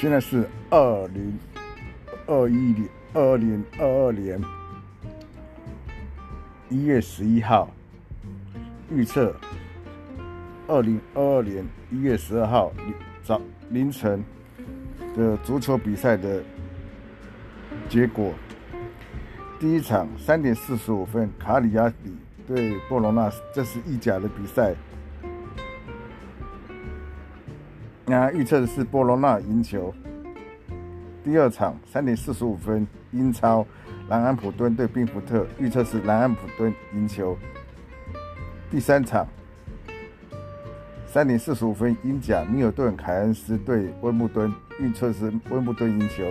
现在是二零二一年二零二二年一月十一号，预测二零二二年一月十二号早凌晨的足球比赛的结果。第一场三点四十五分，卡里亚里对波隆纳，这是意甲的比赛。那预测的是波罗纳赢球。第二场三点四十五分，英超南安普敦对宾福特，预测是南安普敦赢球。第三场三点四十五分，英甲米尔顿凯恩斯对温布顿，预测是温布顿赢球。